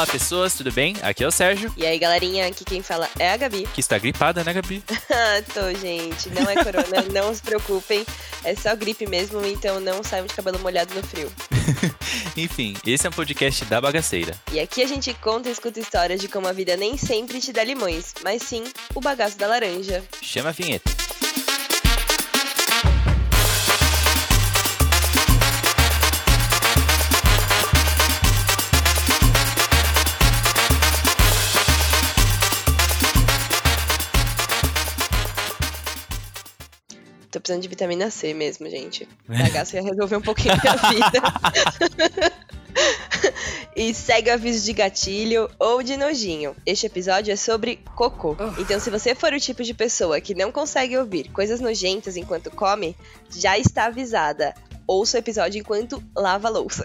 Olá, pessoas, tudo bem? Aqui é o Sérgio. E aí, galerinha, aqui quem fala é a Gabi. Que está gripada, né, Gabi? Tô, gente. Não é corona, não se preocupem. É só gripe mesmo, então não saiam de cabelo molhado no frio. Enfim, esse é um podcast da bagaceira. E aqui a gente conta e escuta histórias de como a vida nem sempre te dá limões, mas sim o bagaço da laranja. Chama a vinheta. Tô precisando de vitamina C mesmo, gente. Bagaço ia resolver um pouquinho minha vida. e segue o aviso de gatilho ou de nojinho. Este episódio é sobre cocô. Então, se você for o tipo de pessoa que não consegue ouvir coisas nojentas enquanto come, já está avisada ouça o episódio enquanto lava a louça.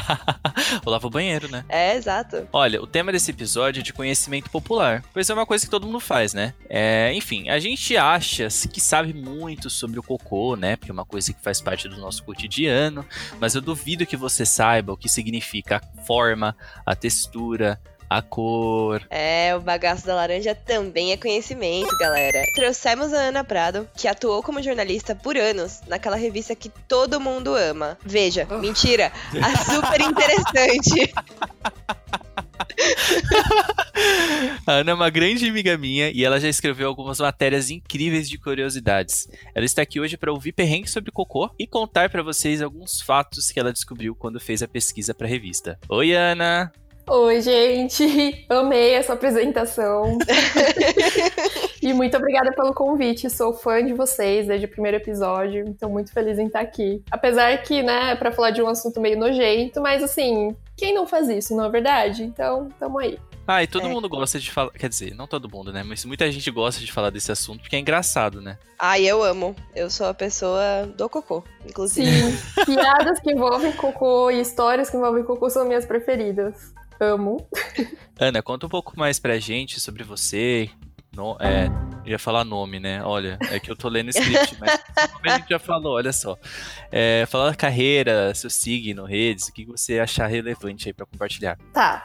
Ou lava o banheiro, né? É, exato. Olha, o tema desse episódio é de conhecimento popular, pois é uma coisa que todo mundo faz, né? É, enfim, a gente acha que sabe muito sobre o cocô, né? Porque é uma coisa que faz parte do nosso cotidiano, mas eu duvido que você saiba o que significa a forma, a textura, a cor. É, o bagaço da laranja também é conhecimento, galera. Trouxemos a Ana Prado, que atuou como jornalista por anos naquela revista que todo mundo ama. Veja, oh. mentira, a super interessante. a Ana é uma grande amiga minha e ela já escreveu algumas matérias incríveis de curiosidades. Ela está aqui hoje para ouvir perrengue sobre cocô e contar para vocês alguns fatos que ela descobriu quando fez a pesquisa para a revista. Oi, Ana! Oi, gente! Amei essa apresentação. e muito obrigada pelo convite. Sou fã de vocês desde o primeiro episódio, então muito feliz em estar aqui. Apesar que, né, para falar de um assunto meio nojento, mas assim, quem não faz isso, não é verdade? Então, tamo aí. Ah, e todo é. mundo gosta de falar. Quer dizer, não todo mundo, né? Mas muita gente gosta de falar desse assunto porque é engraçado, né? Ah, eu amo. Eu sou a pessoa do cocô, inclusive. Sim. Piadas que envolvem cocô e histórias que envolvem cocô são minhas preferidas. Amo. Ana, conta um pouco mais pra gente sobre você. No, é, ia falar nome, né? Olha, é que eu tô lendo script, mas a gente já falou, olha só. É, falar da carreira, seu signo, redes, o que você achar relevante aí pra compartilhar. Tá.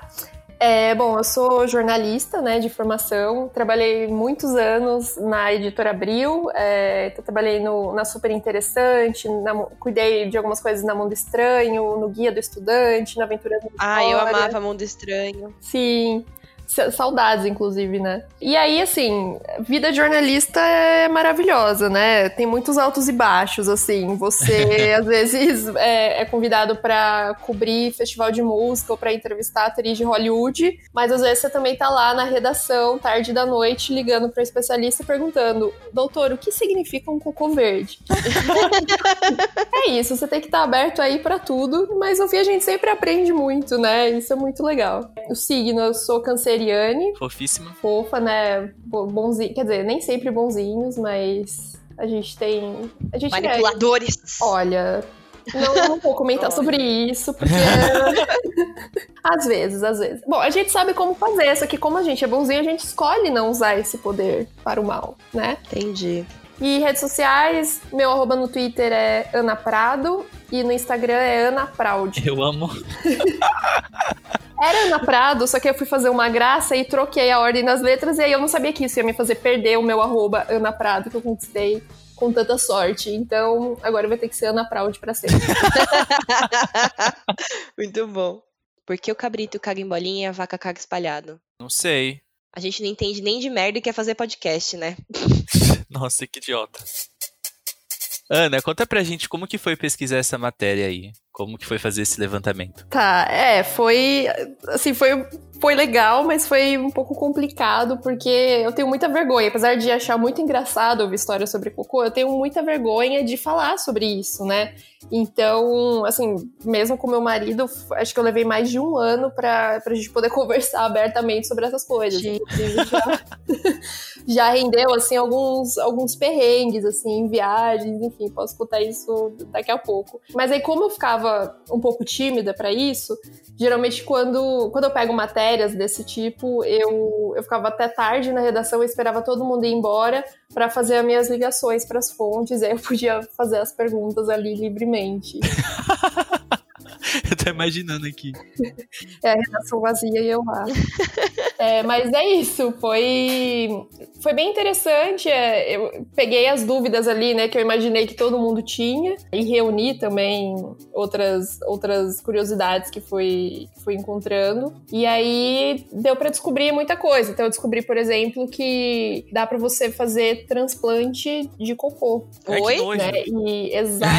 É, bom, eu sou jornalista, né, de formação. Trabalhei muitos anos na editora Abril. É, trabalhei no, na Super Interessante, na, cuidei de algumas coisas na Mundo Estranho, no Guia do Estudante, na Aventura do Ah, eu amava Mundo Estranho. Sim. Saudades, inclusive, né? E aí, assim, vida de jornalista é maravilhosa, né? Tem muitos altos e baixos, assim. Você, às vezes, é, é convidado para cobrir festival de música ou para entrevistar atriz de Hollywood, mas às vezes você também tá lá na redação, tarde da noite, ligando para especialista e perguntando: doutor, o que significa um cocô verde? é isso, você tem que estar tá aberto aí para tudo, mas no fim a gente sempre aprende muito, né? Isso é muito legal. O signo, eu sou câncer Ariane. Fofíssima. Fofa, né? Bonzinho. Quer dizer, nem sempre bonzinhos, mas a gente tem. A gente Manipuladores. É... Olha. Não, não vou comentar sobre isso, porque. às vezes, às vezes. Bom, a gente sabe como fazer, só que como a gente é bonzinho, a gente escolhe não usar esse poder para o mal, né? Entendi. E redes sociais, meu arroba no Twitter é Ana Prado e no Instagram é Ana Proud. Eu amo. Era Ana Prado, só que eu fui fazer uma graça e troquei a ordem das letras, e aí eu não sabia que isso ia me fazer perder o meu arroba Ana Prado, que eu conquistei com tanta sorte. Então, agora vai ter que ser Ana Proud pra sempre. Muito bom. Por que o cabrito caga em bolinha e a vaca caga espalhado? Não sei. A gente não entende nem de merda e quer fazer podcast, né? Nossa, que idiota. Ana, conta pra gente como que foi pesquisar essa matéria aí. Como que foi fazer esse levantamento? Tá, é, foi assim, foi foi legal, mas foi um pouco complicado porque eu tenho muita vergonha, apesar de achar muito engraçado ouvir histórias sobre cocô, eu tenho muita vergonha de falar sobre isso, né? Então, assim, mesmo com meu marido, acho que eu levei mais de um ano pra, pra gente poder conversar abertamente sobre essas coisas. Já, já rendeu, assim, alguns, alguns perrengues, assim, em viagens, enfim, posso contar isso daqui a pouco. Mas aí, como eu ficava um pouco tímida para isso, geralmente quando, quando eu pego matérias desse tipo, eu, eu ficava até tarde na redação, e esperava todo mundo ir embora para fazer as minhas ligações para as fontes, e aí eu podia fazer as perguntas ali livremente. Eu tô imaginando aqui. É a redação vazia e eu lá. É, mas é isso, foi, foi bem interessante. É, eu peguei as dúvidas ali, né, que eu imaginei que todo mundo tinha, e reuni também outras, outras curiosidades que fui, fui encontrando. E aí deu para descobrir muita coisa. Então eu descobri, por exemplo, que dá para você fazer transplante de cocô. Oi? Né? E, exato.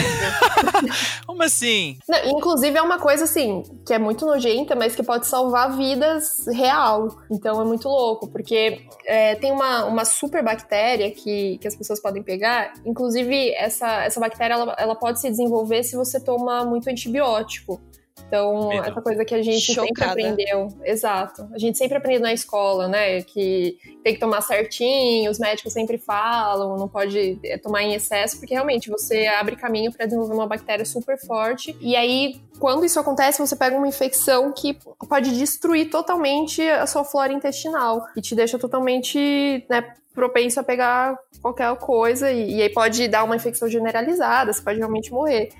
Como assim? Não, inclusive é uma coisa assim, que é muito nojenta, mas que pode salvar vidas real. Então é muito louco, porque é, tem uma, uma super bactéria que, que as pessoas podem pegar. Inclusive, essa, essa bactéria ela, ela pode se desenvolver se você toma muito antibiótico. Então, Medo. essa coisa que a gente Chocada. sempre aprendeu. Exato. A gente sempre aprende na escola, né? Que tem que tomar certinho, os médicos sempre falam, não pode eh, tomar em excesso, porque realmente você abre caminho para desenvolver uma bactéria super forte. E aí, quando isso acontece, você pega uma infecção que pode destruir totalmente a sua flora intestinal e te deixa totalmente, né, propenso a pegar qualquer coisa e, e aí pode dar uma infecção generalizada, você pode realmente morrer.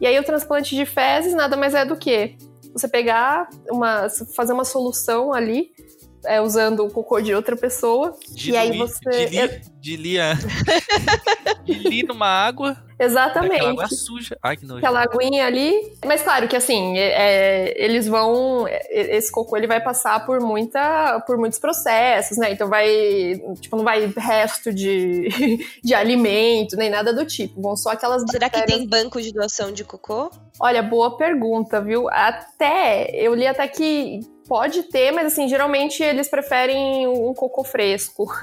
E aí o transplante de fezes nada mais é do que você pegar uma, fazer uma solução ali é, usando o cocô de outra pessoa. e aí você. De lia. De li numa água. Exatamente. Aquela água suja. Ai, que nojo. Aquela aguinha ali. Mas claro que assim, é, é eles vão. É, esse cocô ele vai passar por muita. por muitos processos, né? Então vai. Tipo, não vai resto de, de alimento, nem nada do tipo. Vão só aquelas. Será bactérias... que tem banco de doação de cocô? Olha, boa pergunta, viu? Até. Eu li até que Pode ter, mas assim, geralmente eles preferem um cocô fresco.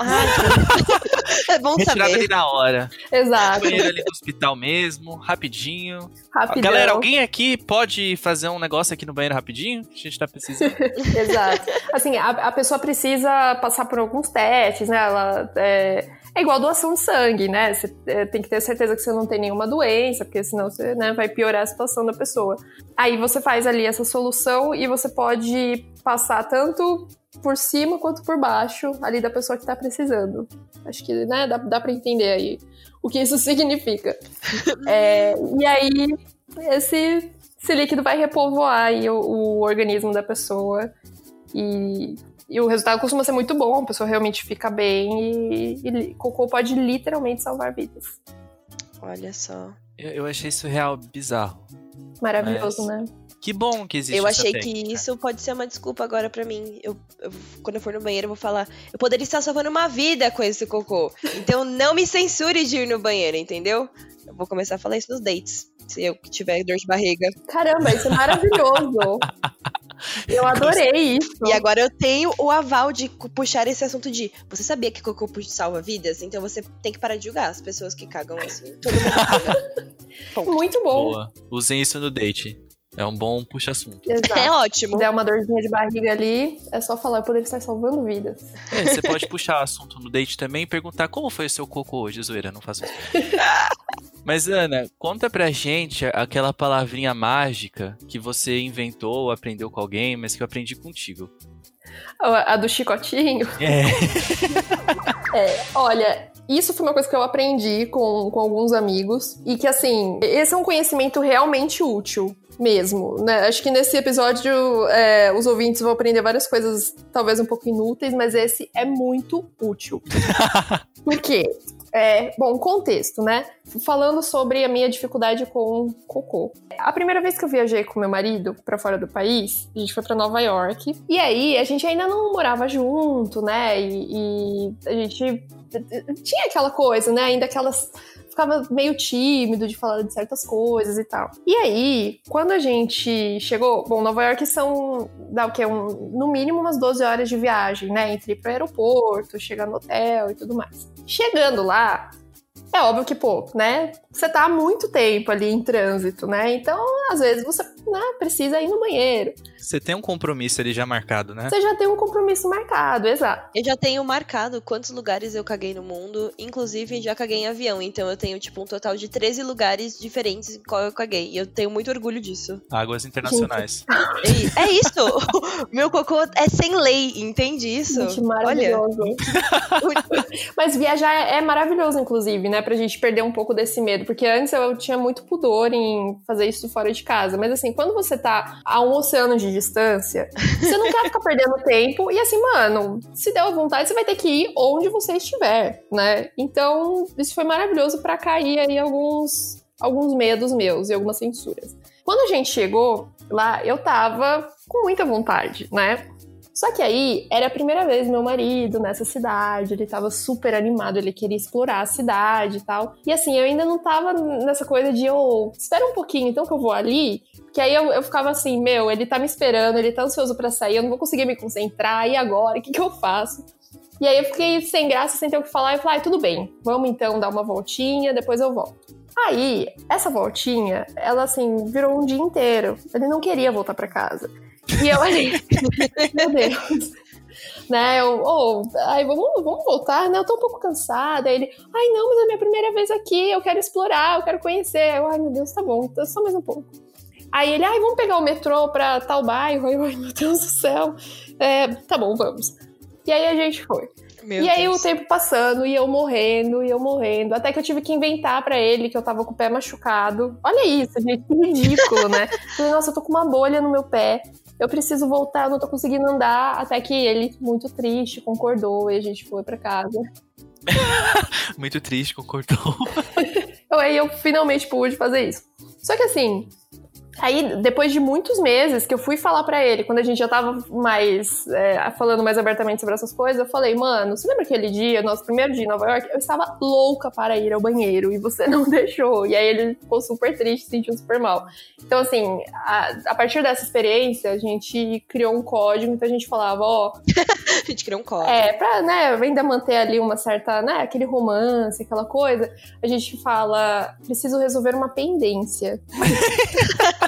Ah, é bom Retirada saber. ali na hora. Exato. Banheiro ali no hospital mesmo, rapidinho. Rapidão. Galera, alguém aqui pode fazer um negócio aqui no banheiro rapidinho? A gente tá precisando. Exato. Assim, a, a, pessoa precisa passar por alguns testes, né? Ela... É é igual doação de sangue, né? Você é, tem que ter certeza que você não tem nenhuma doença, porque senão você né, vai piorar a situação da pessoa. Aí você faz ali essa solução e você pode passar tanto por cima quanto por baixo ali da pessoa que tá precisando. Acho que né, dá, dá para entender aí o que isso significa. é, e aí, esse, esse líquido vai repovoar o, o organismo da pessoa e e o resultado costuma ser muito bom, a pessoa realmente fica bem e, e cocô pode literalmente salvar vidas. Olha só. Eu, eu achei isso real bizarro. Maravilhoso, mas... né? Que bom que existe Eu achei que isso pode ser uma desculpa agora para mim. Eu, eu, quando eu for no banheiro, eu vou falar. Eu poderia estar salvando uma vida com esse cocô. Então não me censure de ir no banheiro, entendeu? Eu vou começar a falar isso nos dates. Se eu tiver dor de barriga. Caramba, isso é maravilhoso. Eu adorei isso. E agora eu tenho o aval de puxar esse assunto de você sabia que cocô salva vidas? Então você tem que parar de julgar as pessoas que cagam assim. Todo mundo Muito bom. Boa. Usem isso no date. É um bom puxa-assunto. É ótimo. Se der uma dorzinha de barriga ali, é só falar, eu poderia estar salvando vidas. É, você pode puxar assunto no date também e perguntar como foi o seu cocô hoje, zoeira, não faço isso. Mas, Ana, conta pra gente aquela palavrinha mágica que você inventou ou aprendeu com alguém, mas que eu aprendi contigo. A, do chicotinho? É. é. Olha, isso foi uma coisa que eu aprendi com, com alguns amigos. E que, assim, esse é um conhecimento realmente útil mesmo, né? Acho que nesse episódio é, os ouvintes vão aprender várias coisas, talvez um pouco inúteis, mas esse é muito útil. Por quê? É, bom, contexto, né? Falando sobre a minha dificuldade com cocô. A primeira vez que eu viajei com meu marido para fora do país, a gente foi para Nova York. E aí, a gente ainda não morava junto, né? E, e a gente tinha aquela coisa, né? Ainda aquelas ficava meio tímido de falar de certas coisas e tal. E aí, quando a gente chegou, bom, Nova York são, dá o que? Um, no mínimo umas 12 horas de viagem, né? Entre ir pro aeroporto, chegar no hotel e tudo mais. Chegando lá, é óbvio que, pô, né? Você tá há muito tempo ali em trânsito, né? Então, às vezes, você né, precisa ir no banheiro. Você tem um compromisso ali já marcado, né? Você já tem um compromisso marcado, exato. Eu já tenho marcado quantos lugares eu caguei no mundo, inclusive já caguei em avião. Então eu tenho, tipo, um total de 13 lugares diferentes em qual eu caguei. E eu tenho muito orgulho disso. Águas internacionais. é, é isso! Meu cocô é sem lei, entende isso? Gente, maravilhoso. Olha. Mas viajar é maravilhoso, inclusive, né? né, pra gente perder um pouco desse medo, porque antes eu tinha muito pudor em fazer isso fora de casa, mas assim, quando você tá a um oceano de distância, você não quer ficar perdendo tempo, e assim, mano, se der a vontade, você vai ter que ir onde você estiver, né? Então, isso foi maravilhoso para cair aí alguns, alguns medos meus e algumas censuras. Quando a gente chegou lá, eu tava com muita vontade, né? Só que aí era a primeira vez meu marido nessa cidade, ele tava super animado, ele queria explorar a cidade e tal. E assim, eu ainda não tava nessa coisa de, oh, espera um pouquinho então que eu vou ali. Que aí eu, eu ficava assim, meu, ele tá me esperando, ele tá ansioso para sair, eu não vou conseguir me concentrar, e agora? O que, que eu faço? E aí eu fiquei sem graça, sem ter o que falar, e falei, ah, tudo bem, vamos então dar uma voltinha, depois eu volto. Aí, essa voltinha, ela assim, virou um dia inteiro. Ele não queria voltar para casa. E eu ali, meu Deus. Né, eu, oh, ai, vamos, vamos voltar, né? Eu tô um pouco cansada. Aí ele, ai, não, mas é a minha primeira vez aqui, eu quero explorar, eu quero conhecer. Eu, ai, meu Deus, tá bom, então só mais um pouco. Aí ele, ai, vamos pegar o metrô pra tal bairro. Aí eu, ai, meu Deus do céu. É, tá bom, vamos. E aí a gente foi. Meu e aí Deus. o tempo passando, e eu morrendo, e eu morrendo. Até que eu tive que inventar para ele que eu tava com o pé machucado. Olha isso, gente, que ridículo, né? Falei, nossa, eu tô com uma bolha no meu pé eu preciso voltar, eu não tô conseguindo andar. Até que ele, muito triste, concordou e a gente foi para casa. muito triste, concordou. Aí eu finalmente pude fazer isso. Só que assim, Aí, depois de muitos meses que eu fui falar para ele, quando a gente já tava mais é, falando mais abertamente sobre essas coisas, eu falei, mano, você lembra aquele dia, nosso primeiro dia em Nova York? Eu estava louca para ir ao banheiro e você não deixou. E aí ele ficou super triste, se sentiu super mal. Então, assim, a, a partir dessa experiência, a gente criou um código, então a gente falava, ó. a gente criou um código. É, pra, né, ainda manter ali uma certa, né, aquele romance, aquela coisa, a gente fala, preciso resolver uma pendência.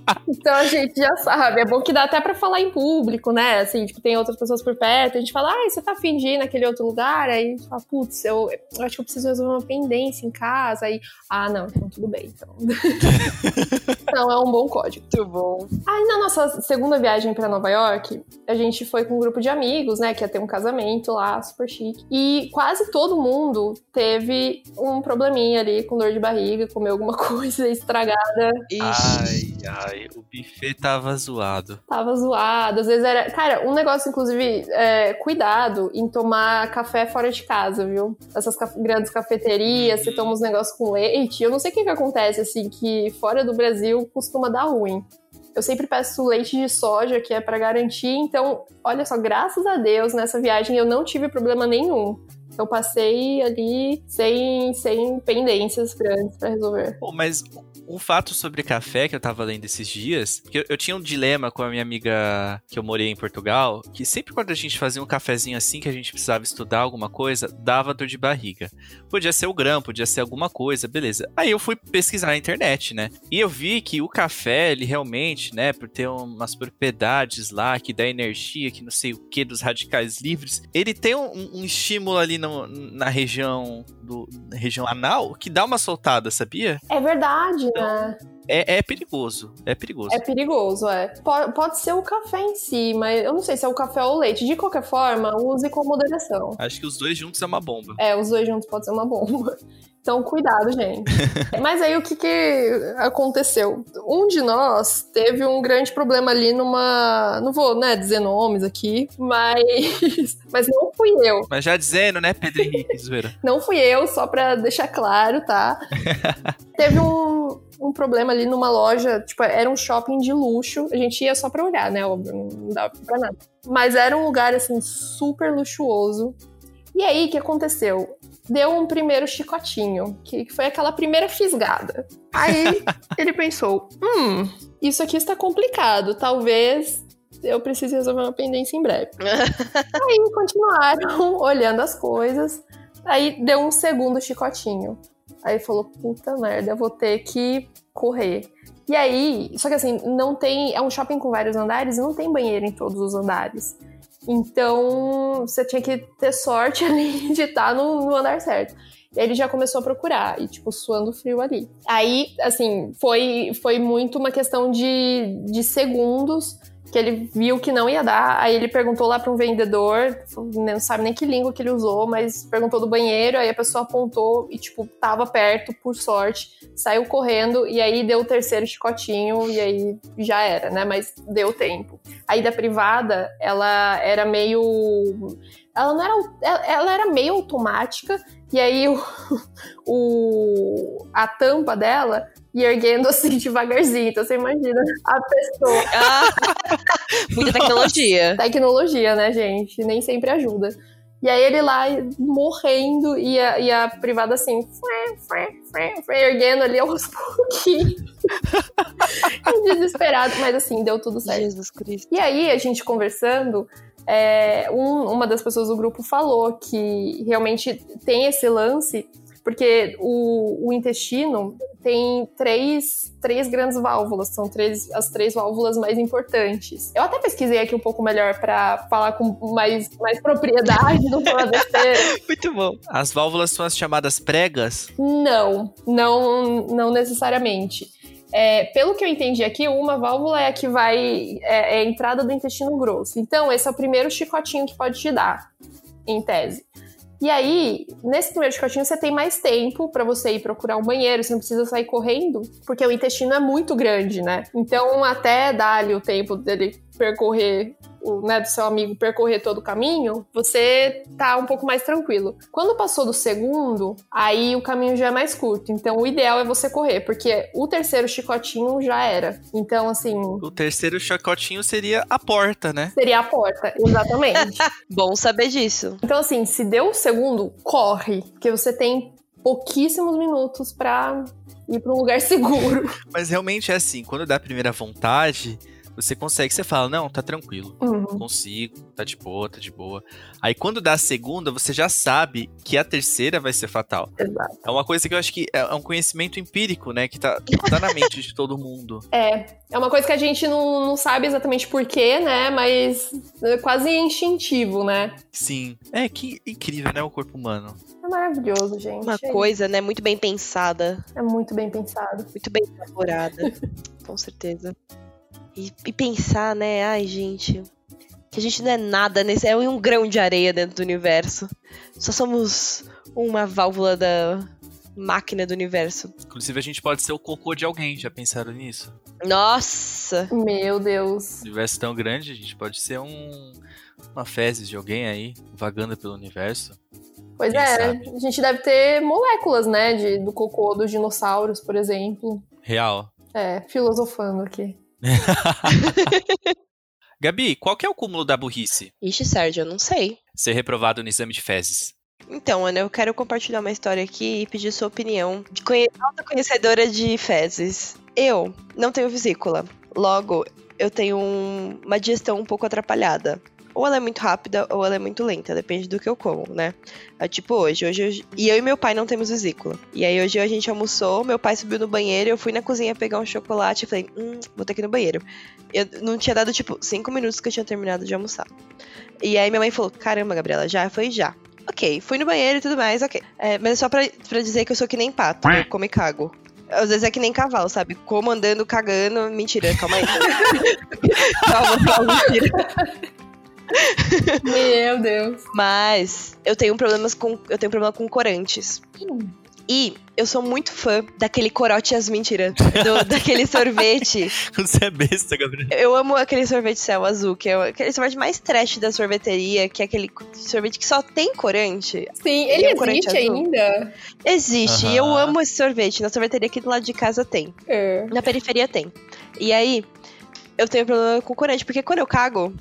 então a gente já sabe. É bom que dá até pra falar em público, né? Assim, tipo, tem outras pessoas por perto. A gente fala, ah, você tá fingindo naquele outro lugar? Aí a gente fala, putz, eu, eu acho que eu preciso resolver uma pendência em casa. Aí, ah, não, então tudo bem. Então. então é um bom código. Muito bom. Aí na nossa segunda viagem pra Nova York, a gente foi com um grupo de amigos, né? Que ia ter um casamento lá, super chique. E quase todo mundo teve um probleminha ali com dor de barriga, comeu alguma coisa estragada. Ai, ai, o buffet tava zoado. Tava zoado, às vezes era. Cara, um negócio, inclusive, é, cuidado em tomar café fora de casa, viu? Essas ca grandes cafeterias, você toma uns negócios com leite. Eu não sei o que, que acontece, assim, que fora do Brasil costuma dar ruim. Eu sempre peço leite de soja, que é para garantir. Então, olha só, graças a Deus, nessa viagem eu não tive problema nenhum. Eu passei ali sem, sem pendências grandes para resolver. Pô, mas um fato sobre café que eu tava lendo esses dias, que eu, eu, tinha um dilema com a minha amiga que eu morei em Portugal, que sempre quando a gente fazia um cafezinho assim que a gente precisava estudar alguma coisa, dava dor de barriga. Podia ser o grão, podia ser alguma coisa, beleza. Aí eu fui pesquisar na internet, né? E eu vi que o café, ele realmente, né, por ter umas propriedades lá que dá energia, que não sei o que, dos radicais livres, ele tem um, um estímulo ali no, na região do na região anal que dá uma soltada, sabia? É verdade, então, né? É, é, perigoso. É perigoso. É perigoso, é. Pode, pode ser o café em si, mas eu não sei se é o café ou o leite. De qualquer forma, use com moderação. Acho que os dois juntos é uma bomba. É, os dois juntos pode ser uma bomba. Então, cuidado, gente. Mas aí o que, que aconteceu? Um de nós teve um grande problema ali numa. Não vou né, dizer nomes aqui, mas. Mas não fui eu. Mas já dizendo, né, Pedro Henrique, zoeira. não fui eu, só pra deixar claro, tá? teve um, um problema ali numa loja, tipo, era um shopping de luxo. A gente ia só pra olhar, né? Óbvio, não dava pra nada. Mas era um lugar, assim, super luxuoso. E aí, o que aconteceu? deu um primeiro chicotinho, que foi aquela primeira fisgada. Aí ele pensou: hum, isso aqui está complicado, talvez eu precise resolver uma pendência em breve. Aí continuaram olhando as coisas. Aí deu um segundo chicotinho. Aí falou: puta merda, eu vou ter que correr. E aí, só que assim, não tem. É um shopping com vários andares e não tem banheiro em todos os andares. Então, você tinha que ter sorte ali de estar no, no andar certo. E aí ele já começou a procurar, e tipo, suando frio ali. Aí, assim, foi, foi muito uma questão de, de segundos que ele viu que não ia dar, aí ele perguntou lá para um vendedor, não sabe nem que língua que ele usou, mas perguntou do banheiro, aí a pessoa apontou e, tipo, tava perto, por sorte, saiu correndo e aí deu o terceiro chicotinho e aí já era, né? Mas deu tempo. Aí da privada, ela era meio. Ela não era. Ela era meio automática, e aí o, o, a tampa dela e erguendo assim devagarzinho. Então você imagina a pessoa. Ah, muita tecnologia. Tecnologia, né, gente? Nem sempre ajuda. E aí ele lá morrendo e a, e a privada assim, erguendo ali aos pouquinhos. Desesperado, mas assim, deu tudo certo. Jesus Cristo. E aí a gente conversando, é, um, uma das pessoas do grupo falou que realmente tem esse lance porque o, o, intestino tem três, três grandes válvulas, são três, as três válvulas mais importantes. Eu até pesquisei aqui um pouco melhor para falar com mais, mais propriedade, não falar besteira. Muito bom. As válvulas são as chamadas pregas? Não, não, não necessariamente. É, pelo que eu entendi aqui, uma válvula é a que vai. É, é a entrada do intestino grosso. Então, esse é o primeiro chicotinho que pode te dar, em tese. E aí, nesse primeiro chicotinho, você tem mais tempo para você ir procurar um banheiro, você não precisa sair correndo, porque o intestino é muito grande, né? Então, até ali o tempo dele percorrer o, né, do seu amigo percorrer todo o caminho, você tá um pouco mais tranquilo. Quando passou do segundo, aí o caminho já é mais curto. Então o ideal é você correr, porque o terceiro chicotinho já era. Então, assim. O terceiro chicotinho seria a porta, né? Seria a porta, exatamente. Bom saber disso. Então, assim, se deu o segundo, corre, porque você tem pouquíssimos minutos para ir para um lugar seguro. Mas realmente é assim, quando dá a primeira vontade, você consegue, você fala, não, tá tranquilo, uhum. consigo, tá de boa, tá de boa. Aí quando dá a segunda, você já sabe que a terceira vai ser fatal. Exato. É uma coisa que eu acho que é um conhecimento empírico, né, que tá, tá na mente de todo mundo. É, é uma coisa que a gente não, não sabe exatamente porquê, né, mas é quase instintivo, né? Sim. É, que incrível, né, o corpo humano. É maravilhoso, gente. Uma é coisa, né, muito bem pensada. É muito bem pensado. Muito bem elaborada. Com certeza. E, e, pensar, né? Ai, gente. Que a gente não é nada nesse. É um grão de areia dentro do universo. Só somos uma válvula da máquina do universo. Inclusive, a gente pode ser o cocô de alguém. Já pensaram nisso? Nossa! Meu Deus. O universo tão grande, a gente pode ser um. Uma fezes de alguém aí, vagando pelo universo. Pois Quem é, sabe? a gente deve ter moléculas, né? De, do cocô dos dinossauros, por exemplo. Real. É, filosofando aqui. Gabi, qual que é o cúmulo da burrice? Ixi, Sérgio, eu não sei. Ser reprovado no exame de fezes. Então, Ana, eu quero compartilhar uma história aqui e pedir sua opinião de conhe alta conhecedora de fezes. Eu não tenho vesícula. Logo, eu tenho um, uma digestão um pouco atrapalhada ou ela é muito rápida ou ela é muito lenta, depende do que eu como, né? É, tipo hoje, hoje eu, e eu e meu pai não temos vesícula. E aí hoje a gente almoçou, meu pai subiu no banheiro, eu fui na cozinha pegar um chocolate e falei, hum, vou ter que ir no banheiro. Eu não tinha dado tipo cinco minutos que eu tinha terminado de almoçar. E aí minha mãe falou, caramba, Gabriela, já? foi já. Ok, fui no banheiro e tudo mais, ok. É, mas é só pra, pra dizer que eu sou que nem pato, eu como e cago. Às vezes é que nem cavalo, sabe? Como andando, cagando. Mentira, calma aí. calma, calma, mentira. Meu Deus. Mas eu tenho problemas com. Eu tenho problema com corantes. Hum. E eu sou muito fã daquele corote as mentiras. daquele sorvete. Você é besta, Gabriel. Eu amo aquele sorvete céu azul, que é aquele sorvete mais trash da sorveteria, que é aquele sorvete que só tem corante. Sim, ele é um existe ainda? Existe. Uhum. E eu amo esse sorvete. Na sorveteria aqui do lado de casa tem. É. Na periferia tem. E aí, eu tenho problema com corante, porque quando eu cago,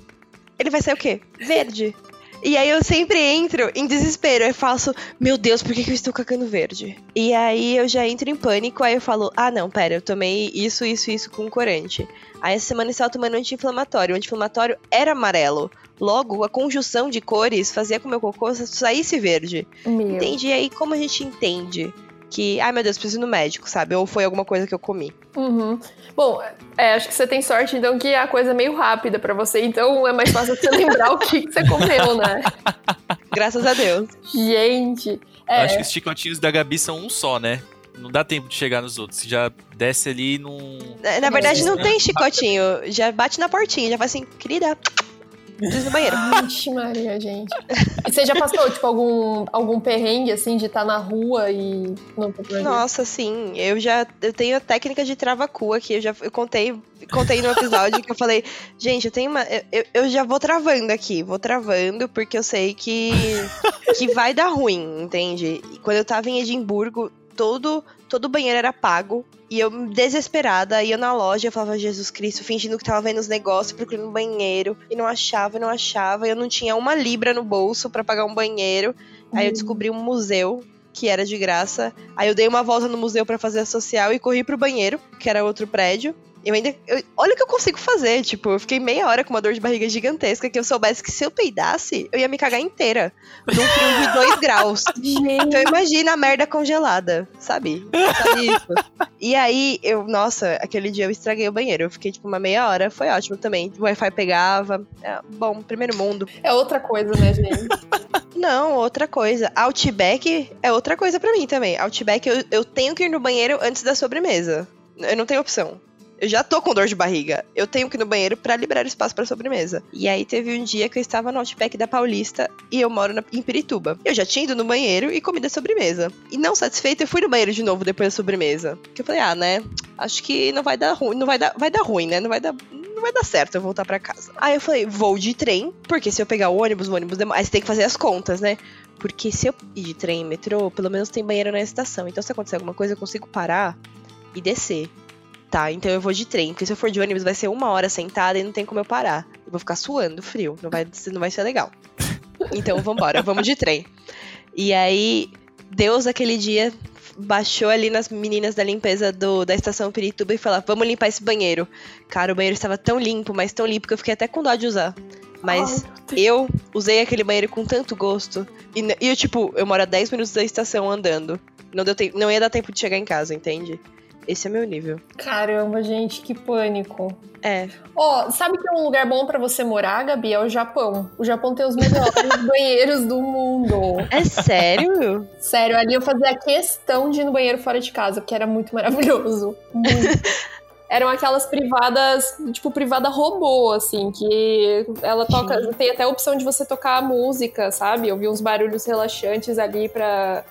ele vai sair o quê? Verde. E aí eu sempre entro em desespero. Eu faço, meu Deus, por que, que eu estou cagando verde? E aí eu já entro em pânico, aí eu falo, ah não, pera, eu tomei isso, isso, isso com corante. Aí essa semana eu estava tomando anti-inflamatório. O anti-inflamatório era amarelo. Logo, a conjunção de cores fazia com que meu cocô saísse verde. Meu. Entende? E aí, como a gente entende que, ai meu Deus, preciso ir no médico, sabe? Ou foi alguma coisa que eu comi. Uhum. Bom, é, acho que você tem sorte, então, que a coisa é meio rápida para você, então é mais fácil você lembrar o que, que, você comeu, né? Graças a Deus. Gente. É... Eu acho que os chicotinhos da Gabi são um só, né? Não dá tempo de chegar nos outros. Você já desce ali num. Na, na verdade, não tem chicotinho. Já bate na portinha, já faz assim, querida. Diz no banheiro. Vixe, Maria, gente. E você já passou, tipo, algum, algum perrengue, assim, de estar na rua e não ter Nossa, sim. Eu já eu tenho a técnica de trava-cu aqui. Eu já eu contei, contei no episódio que eu falei, gente, eu tenho uma. Eu, eu já vou travando aqui, vou travando, porque eu sei que, que vai dar ruim, entende? E quando eu tava em Edimburgo, todo, todo banheiro era pago. E eu, desesperada, ia na loja, eu falava, Jesus Cristo, fingindo que tava vendo os negócios, procurando um banheiro. E não achava, não achava. Eu não tinha uma libra no bolso para pagar um banheiro. Aí eu descobri um museu que era de graça. Aí eu dei uma volta no museu para fazer a social e corri pro banheiro, que era outro prédio. Eu ainda. Eu, olha o que eu consigo fazer. Tipo, eu fiquei meia hora com uma dor de barriga gigantesca que eu soubesse que se eu peidasse, eu ia me cagar inteira. Num frio de 2 graus. Então imagina a merda congelada, sabe? Sabe isso? E aí, eu, nossa, aquele dia eu estraguei o banheiro. Eu fiquei, tipo, uma meia hora. Foi ótimo também. O Wi-Fi pegava. É, bom, primeiro mundo. É outra coisa, né, gente? Não, outra coisa. Outback é outra coisa para mim também. Outback, eu, eu tenho que ir no banheiro antes da sobremesa. Eu não tenho opção. Eu já tô com dor de barriga. Eu tenho que ir no banheiro para liberar espaço para sobremesa. E aí teve um dia que eu estava no Outback da Paulista e eu moro na, em Pirituba. Eu já tinha ido no banheiro e comi da sobremesa. E não satisfeita, eu fui no banheiro de novo depois da sobremesa. Que eu falei, ah, né? Acho que não vai dar ruim, não vai dar, vai dar ruim, né? Não vai dar não vai dar certo eu voltar para casa. Aí eu falei, vou de trem, porque se eu pegar o ônibus, o ônibus demora. Aí você tem que fazer as contas, né? Porque se eu ir de trem metrô, pelo menos tem banheiro na estação. Então se acontecer alguma coisa, eu consigo parar e descer tá, então eu vou de trem, porque se eu for de ônibus vai ser uma hora sentada e não tem como eu parar. Eu vou ficar suando frio, não vai, não vai ser legal. Então vambora, vamos de trem. E aí, Deus aquele dia baixou ali nas meninas da limpeza do, da estação Pirituba e falou: vamos limpar esse banheiro. Cara, o banheiro estava tão limpo, mas tão limpo que eu fiquei até com dó de usar. Mas eu usei aquele banheiro com tanto gosto. E, e eu, tipo, eu moro a 10 minutos da estação andando. Não, deu te- não ia dar tempo de chegar em casa, entende? Esse é meu nível. Caramba, gente, que pânico. É. Ó, oh, sabe que é um lugar bom para você morar, Gabi? É o Japão. O Japão tem os melhores banheiros do mundo. É sério? Sério, ali eu fazia questão de ir no banheiro fora de casa, porque era muito maravilhoso. Muito. eram aquelas privadas, tipo, privada robô, assim, que ela toca. Tem até a opção de você tocar música, sabe? Ouvir uns barulhos relaxantes ali pra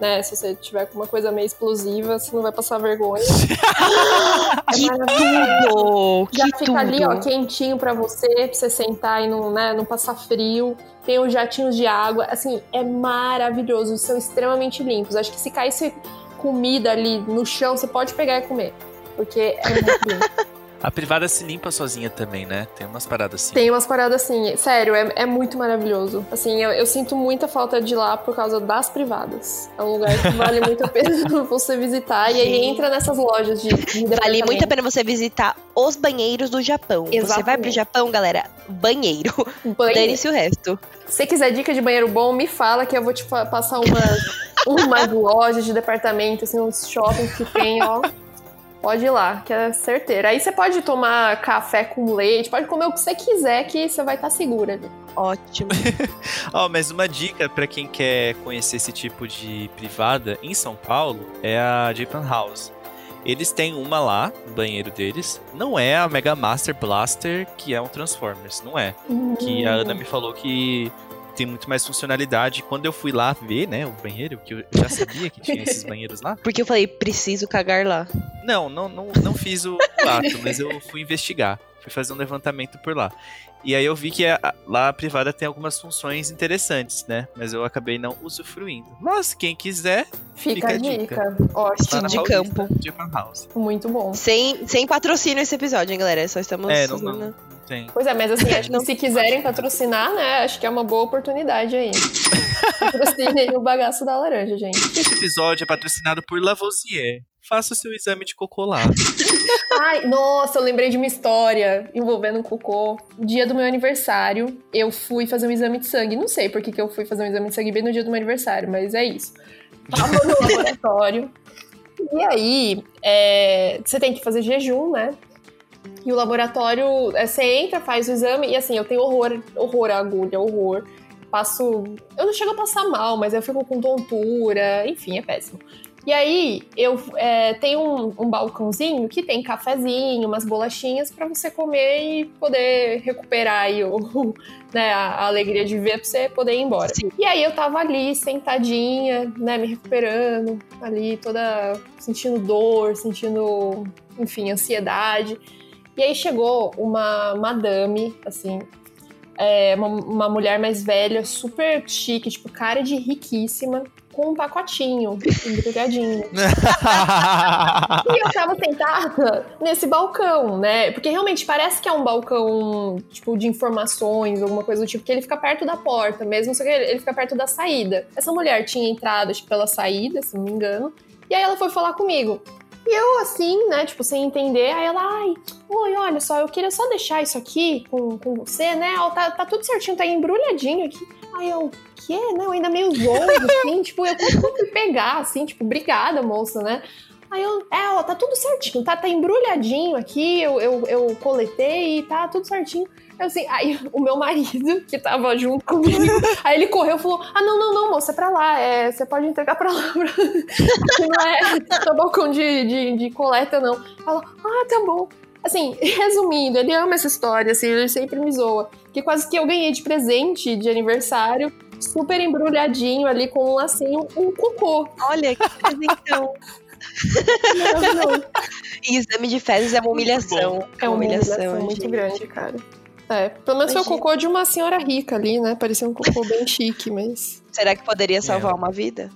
né? Se você tiver com uma coisa meio explosiva, você não vai passar vergonha. que é tudo! Já que fica tudo. ali, ó, quentinho para você, pra você sentar e não, né, não passar frio. Tem os jatinhos de água, assim, é maravilhoso. São extremamente limpos. Acho que se caísse comida ali no chão, você pode pegar e comer. Porque é muito limpo. A privada se limpa sozinha também, né? Tem umas paradas assim. Tem umas paradas assim. Sério, é, é muito maravilhoso. Assim, eu, eu, sinto muita falta de lá por causa das privadas. É um lugar que vale muito a pena você visitar. Sim. E aí entra nessas lojas de, de Vale muito a pena você visitar os banheiros do Japão. Exatamente. Você vai pro Japão, galera, banheiro. banheiro. Dane-se o resto. Se você quiser dica de banheiro bom, me fala que eu vou te passar umas, umas lojas de departamento, assim, uns shoppings que tem, ó. Pode ir lá, que é certeiro. Aí você pode tomar café com leite, pode comer o que você quiser, que você vai estar tá segura ali. Ótimo. Ó, oh, mas uma dica para quem quer conhecer esse tipo de privada em São Paulo é a Japan House. Eles têm uma lá, no banheiro deles. Não é a Mega Master Blaster, que é um Transformers, não é. Uhum. Que a Ana me falou que tem muito mais funcionalidade. Quando eu fui lá ver, né, o banheiro, que eu já sabia que tinha esses banheiros lá. Porque eu falei, preciso cagar lá. Não, não, não, não fiz o ato, mas eu fui investigar. Fui fazer um levantamento por lá. E aí eu vi que a, lá a privada tem algumas funções interessantes, né? Mas eu acabei não usufruindo. Mas quem quiser, fica, fica a dica. dica. Ótimo. de campo. De House. Muito bom. Sem, sem patrocínio esse episódio, hein, galera? Só estamos... É, não, não, tem. Pois é, mas assim, acho que se quiserem patrocinar, né, acho que é uma boa oportunidade aí. Patrocinem o bagaço da laranja, gente. Esse episódio é patrocinado por Lavoisier. Faça o seu exame de cocô lá. Ai, nossa, eu lembrei de uma história envolvendo um cocô. Dia do meu aniversário, eu fui fazer um exame de sangue. Não sei por que, que eu fui fazer um exame de sangue bem no dia do meu aniversário, mas é isso. Tava no laboratório. E aí, é, você tem que fazer jejum, né? E o laboratório, é, você entra, faz o exame, e assim, eu tenho horror, horror à agulha, horror. passo. Eu não chego a passar mal, mas eu fico com tontura, enfim, é péssimo. E aí, eu é, tenho um, um, balcãozinho que tem cafezinho, umas bolachinhas para você comer e poder recuperar aí o, né, a, a, alegria de ver pra você poder ir embora. Sim. E aí eu tava ali, sentadinha, né, me recuperando, ali toda sentindo dor, sentindo, enfim, ansiedade. E aí chegou uma madame, assim, é, uma, uma mulher mais velha, super chique, tipo, cara de riquíssima com um pacotinho embrulhadinho. e eu tava sentada nesse balcão, né? Porque realmente parece que é um balcão, tipo, de informações, alguma coisa do tipo, que ele fica perto da porta mesmo, só que ele fica perto da saída. Essa mulher tinha entrado, acho pela saída, se não me engano. E aí ela foi falar comigo. E eu, assim, né, tipo, sem entender, aí ela, ai, oi, olha só, eu queria só deixar isso aqui com, com você, né? Tá, tá tudo certinho, tá embrulhadinho aqui. Aí eu, quê? Não, ainda meio zonzo, assim, tipo, eu consegui pegar, assim, tipo, obrigada, moça, né? Aí eu, é, ó, tá tudo certinho, tá, tá embrulhadinho aqui, eu, eu, eu coletei, tá tudo certinho. Eu assim, aí o meu marido, que tava junto comigo, aí ele correu e falou: Ah, não, não, não, moça, é pra lá, é, você pode entregar pra lá. Pra... não é no balcão de, de, de coleta, não. Ela, ah, tá bom. Assim, resumindo, ele ama essa história, assim, ele sempre me zoa. Que quase que eu ganhei de presente de aniversário, super embrulhadinho ali com um lacinho, um cocô. Olha, que presentão. E exame de fezes é uma humilhação. É uma humilhação, humilhação muito grande, cara. É, pelo menos foi o cocô de uma senhora rica ali, né? Parecia um cocô bem chique, mas. Será que poderia salvar é. uma vida?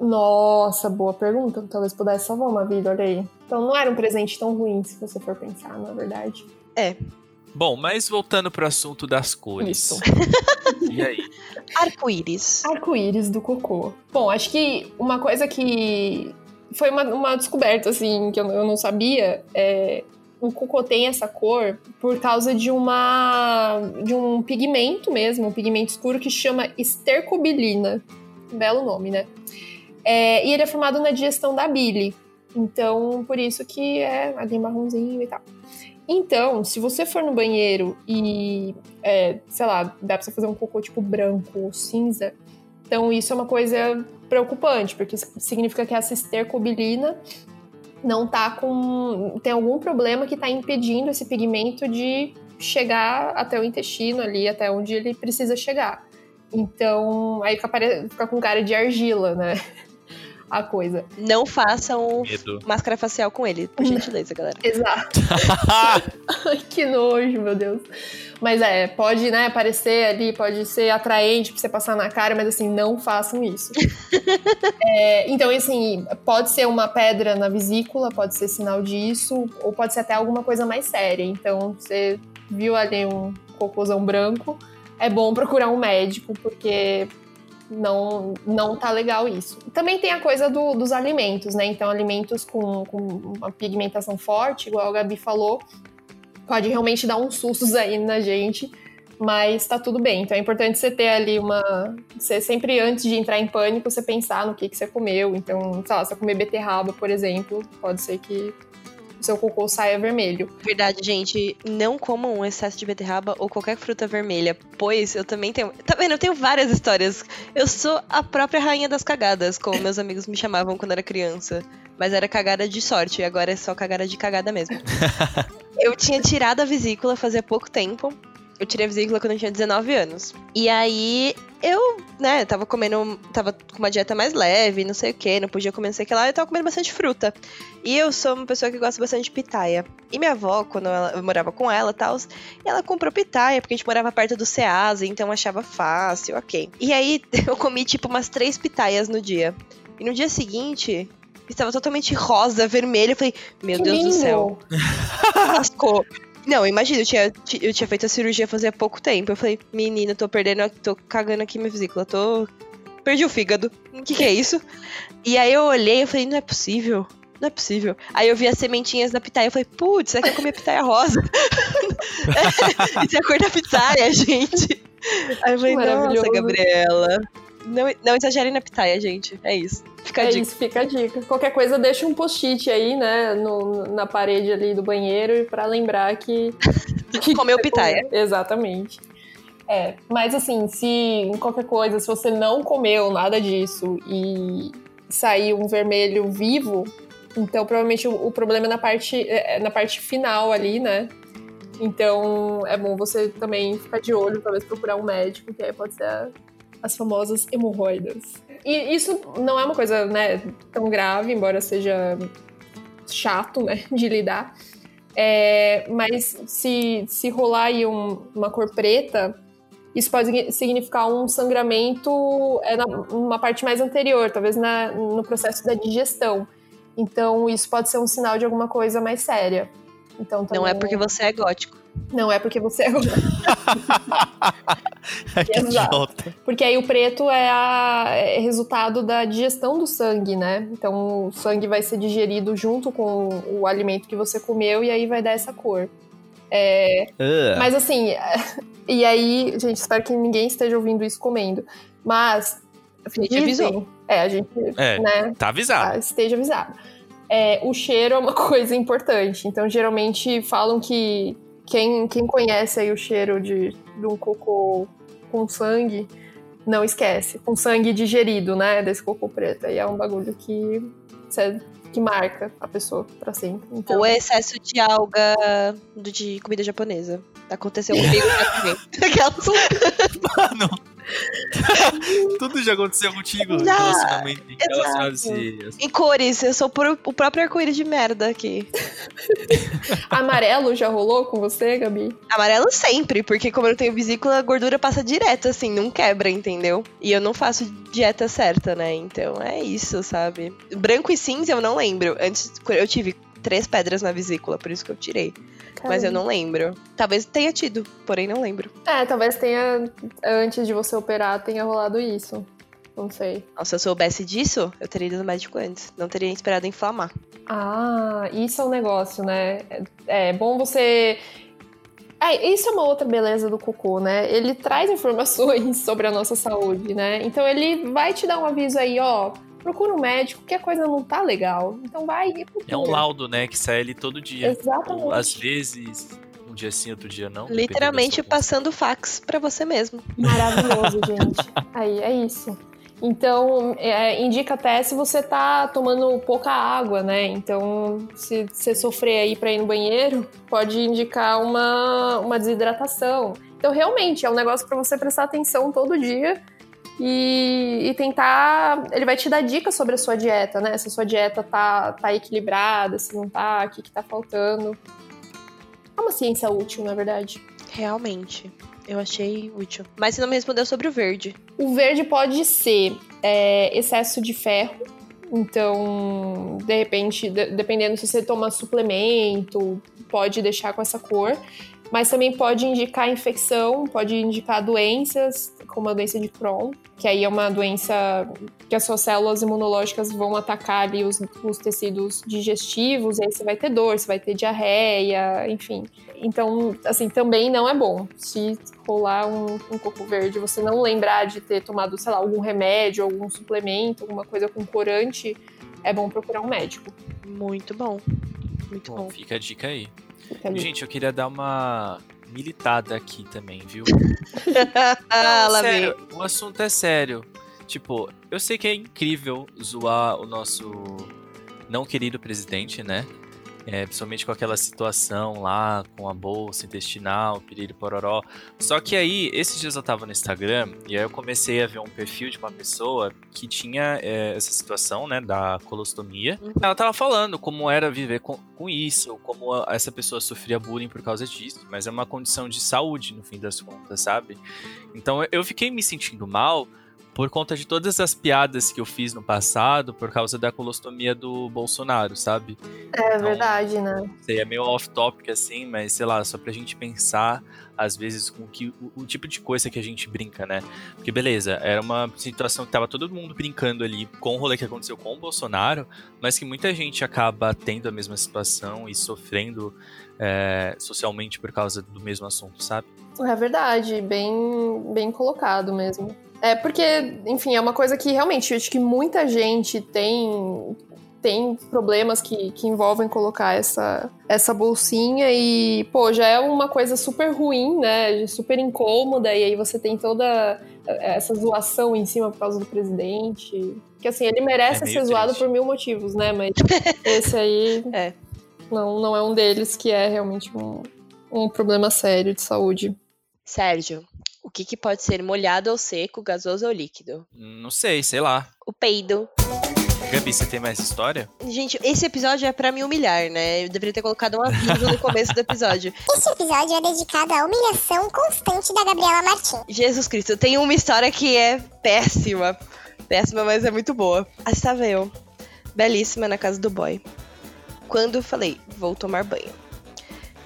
Nossa, boa pergunta. Talvez pudesse salvar uma vida, olha aí. Então não era um presente tão ruim, se você for pensar, na verdade. É. Bom, mas voltando pro assunto das cores. Isso. e aí? Arco-íris. Arco-íris do cocô. Bom, acho que uma coisa que foi uma, uma descoberta, assim, que eu, eu não sabia, é, o cocô tem essa cor por causa de uma de um pigmento mesmo, um pigmento escuro que chama estercobilina. Belo nome, né? É, e ele é formado na digestão da bile. Então, por isso que é ali marronzinho e tal. Então, se você for no banheiro e, é, sei lá, dá pra você fazer um cocô tipo branco ou cinza, então isso é uma coisa preocupante, porque significa que essa estercobilina não tá com. tem algum problema que tá impedindo esse pigmento de chegar até o intestino ali, até onde ele precisa chegar. Então, aí fica, fica com cara de argila, né? A coisa. Não façam Medo. máscara facial com ele, por gentileza, galera. Exato. Ai, que nojo, meu Deus. Mas é, pode, né, parecer ali, pode ser atraente pra você passar na cara, mas assim, não façam isso. é, então, assim, pode ser uma pedra na vesícula, pode ser sinal disso, ou pode ser até alguma coisa mais séria. Então, você viu ali um cocôzão branco, é bom procurar um médico, porque não não tá legal isso. Também tem a coisa do, dos alimentos, né? Então, alimentos com, com uma pigmentação forte, igual a Gabi falou, pode realmente dar uns sustos aí na gente, mas tá tudo bem. Então é importante você ter ali uma. Você sempre, antes de entrar em pânico, você pensar no que, que você comeu. Então, sei lá, se você comer beterraba, por exemplo, pode ser que seu cocô saia vermelho. Verdade, gente. Não comam um excesso de beterraba ou qualquer fruta vermelha, pois eu também tenho. Tá vendo? Eu tenho várias histórias. Eu sou a própria rainha das cagadas, como meus amigos me chamavam quando era criança. Mas era cagada de sorte, e agora é só cagada de cagada mesmo. eu tinha tirado a vesícula fazia pouco tempo. Eu tirei a vesícula quando eu tinha 19 anos. E aí eu, né, tava comendo, tava com uma dieta mais leve, não sei o que, não podia comer não sei o que lá, eu tava comendo bastante fruta. E eu sou uma pessoa que gosta bastante de pitaia. E minha avó, quando ela, eu morava com ela e tal, ela comprou pitaia, porque a gente morava perto do Ceasa, então achava fácil, ok. E aí eu comi tipo umas três pitaias no dia. E no dia seguinte, estava totalmente rosa, vermelho. Eu falei, meu que Deus lindo. do céu. Lascou. Não, imagina, eu tinha, eu tinha feito a cirurgia fazia pouco tempo. Eu falei, menina, tô perdendo, tô cagando aqui minha vesícula, tô. Perdi o fígado. O que, que é isso? E aí eu olhei e falei, não é possível. Não é possível. Aí eu vi as sementinhas da pitaia. Eu falei, putz, será que eu comi a pitaia rosa? Isso é a cor da pitaia, gente. Aí eu falei, nossa, Gabriela. Não, não exagerem na pitaia, gente. É isso. Fica a é dica. isso, fica a dica. Qualquer coisa, deixa um post-it aí, né, no, na parede ali do banheiro para lembrar que. que Comeu pitaia. Exatamente. É, mas assim, se qualquer coisa, se você não comeu nada disso e sair um vermelho vivo, então provavelmente o, o problema é na parte, é, é na parte final ali, né? Então é bom você também ficar de olho, talvez procurar um médico, que aí pode ser as famosas hemorroidas. E isso não é uma coisa né, tão grave, embora seja chato né, de lidar. É, mas se, se rolar aí um, uma cor preta, isso pode significar um sangramento é, na, numa parte mais anterior, talvez na, no processo da digestão. Então, isso pode ser um sinal de alguma coisa mais séria. Então, também... Não é porque você é gótico. Não é porque você é gótico. Exato. Porque aí o preto é, a, é resultado da digestão do sangue, né? Então o sangue vai ser digerido junto com o alimento que você comeu e aí vai dar essa cor. É, uh. Mas assim, e aí, gente, espero que ninguém esteja ouvindo isso comendo. Mas. A gente avisou. É, a gente. É, né, tá avisado. Tá, esteja avisado. É, o cheiro é uma coisa importante. Então, geralmente falam que quem, quem conhece aí o cheiro de, de um cocô com sangue, não esquece. Com sangue digerido, né? Desse cocô preto. Aí é um bagulho que, que marca a pessoa pra sempre. Então... O excesso de alga de comida japonesa. Aconteceu comigo também. Aquelas... Mano. Tudo já aconteceu contigo relacionamento relacionado assim. Em cores, eu sou o próprio arco-íris de merda aqui. Amarelo já rolou com você, Gabi? Amarelo sempre, porque como eu tenho vesícula, a gordura passa direto, assim, não quebra, entendeu? E eu não faço dieta certa, né? Então é isso, sabe? Branco e cinza eu não lembro. Antes eu tive três pedras na vesícula, por isso que eu tirei. Caramba. Mas eu não lembro. Talvez tenha tido, porém não lembro. É, talvez tenha, antes de você operar, tenha rolado isso. Não sei. Se eu soubesse disso, eu teria ido no médico antes. Não teria esperado inflamar. Ah, isso é um negócio, né? É, é bom você. É, isso é uma outra beleza do cocô, né? Ele traz informações sobre a nossa saúde, né? Então ele vai te dar um aviso aí, ó procura um médico, que a coisa não tá legal. Então vai e procura. É um laudo, né, que sai ali todo dia. Exatamente. Ou, às vezes, um dia sim, outro dia não. Literalmente passando fax para você mesmo. Maravilhoso, gente. Aí, é isso. Então, é, indica até se você tá tomando pouca água, né? Então, se você sofrer aí para ir no banheiro, pode indicar uma, uma desidratação. Então, realmente, é um negócio para você prestar atenção todo dia e, e, tentar. Ele vai te dar dicas sobre a sua dieta, né? Se a sua dieta tá, tá equilibrada, se não tá, o que, que tá faltando. É uma ciência útil, na verdade. Realmente. Eu achei útil. Mas você não me respondeu sobre o verde. O verde pode ser é, excesso de ferro. Então, de repente, de, dependendo se você toma suplemento, pode deixar com essa cor mas também pode indicar infecção, pode indicar doenças, como a doença de Crohn, que aí é uma doença que as suas células imunológicas vão atacar ali os, os tecidos digestivos, e aí você vai ter dor, você vai ter diarreia, enfim. Então, assim, também não é bom. Se rolar um, um coco verde, você não lembrar de ter tomado, sei lá, algum remédio, algum suplemento, alguma coisa com corante, é bom procurar um médico. Muito bom. Muito bom. bom. Fica a dica aí. Gente, eu queria dar uma militada aqui também, viu? Não, sério, o assunto é sério. Tipo, eu sei que é incrível zoar o nosso não querido presidente, né? É, principalmente com aquela situação lá com a bolsa intestinal, piriri pororó. Só que aí, esses dias eu tava no Instagram e aí eu comecei a ver um perfil de uma pessoa que tinha é, essa situação, né, da colostomia. Uhum. Ela tava falando como era viver com, com isso, como a, essa pessoa sofria bullying por causa disso, mas é uma condição de saúde no fim das contas, sabe? Então eu fiquei me sentindo mal por conta de todas as piadas que eu fiz no passado por causa da colostomia do Bolsonaro, sabe? É então, verdade, né? Sei, é meio off-topic assim, mas sei lá, só pra gente pensar às vezes com que o, o, tipo de coisa que a gente brinca, né? Porque beleza, era uma situação que tava todo mundo brincando ali com o rolê que aconteceu com o Bolsonaro, mas que muita gente acaba tendo a mesma situação e sofrendo é, socialmente por causa do mesmo assunto, sabe? É verdade, bem, bem colocado mesmo. É porque, enfim, é uma coisa que realmente acho que muita gente tem tem problemas que, que envolvem colocar essa, essa bolsinha e, pô, já é uma coisa super ruim, né? Super incômoda, e aí você tem toda essa zoação em cima por causa do presidente. Que assim, ele merece É ser zoado triste. por mil motivos, né? Mas esse aí É. não, não é um deles que é realmente um, um problema sério de saúde. Sérgio, o que, que pode ser molhado ou seco, gasoso ou líquido? Não sei, sei lá. O peido. Gabi, você tem mais história? Gente, esse episódio é pra me humilhar, né? Eu deveria ter colocado um aviso no começo do episódio. Este episódio é dedicado à humilhação constante da Gabriela Martins. Jesus Cristo, tem uma história que é péssima. Péssima, mas é muito boa. Aí estava eu, belíssima, na casa do boy. Quando eu falei, vou tomar banho.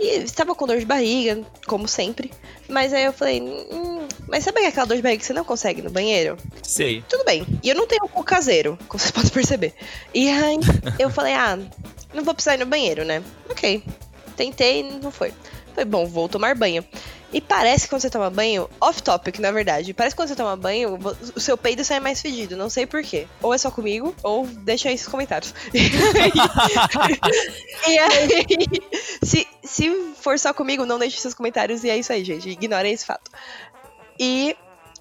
E estava com dor de barriga, como sempre. Mas aí eu falei, hum, mas sabe aquela dor de barriga que você não consegue no banheiro? Sei. Tudo bem. E eu não tenho cu caseiro, como você pode perceber. E aí eu falei, ah, não vou precisar ir no banheiro, né? Ok. Tentei, não foi. Falei, bom, vou tomar banho. E parece que quando você toma banho, off topic, na verdade, parece que quando você toma banho, o seu peido sai mais fedido, não sei porquê. Ou é só comigo, ou deixa aí nos comentários. e aí, se, se for só comigo, não deixe seus comentários e é isso aí, gente. Ignorem esse fato. E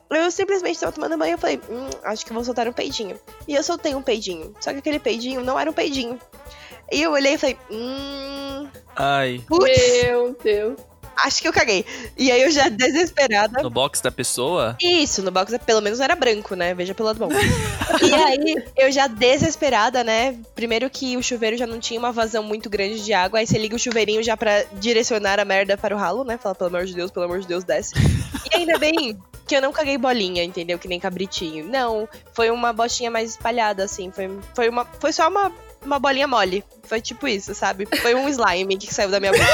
eu simplesmente tava tomando banho e falei, hum, acho que vou soltar um peidinho. E eu soltei um peidinho. Só que aquele peidinho não era um peidinho. E eu olhei e falei, hum. Ai, Putz, Meu Deus. Acho que eu caguei. E aí eu já desesperada. no box da pessoa? Isso, no box pelo menos era branco, né? Veja pelo lado bom. e aí, eu já desesperada, né? Primeiro que o chuveiro já não tinha uma vazão muito grande de água, aí você liga o chuveirinho já pra direcionar a merda para o ralo, né? Fala, pelo amor de Deus, pelo amor de Deus, desce. E ainda bem que eu não caguei bolinha, entendeu? Que nem cabritinho. Não, foi uma botinha mais espalhada, assim. Foi, foi, uma, foi só uma, uma bolinha mole. Foi tipo isso, sabe? Foi um slime que saiu da minha boca.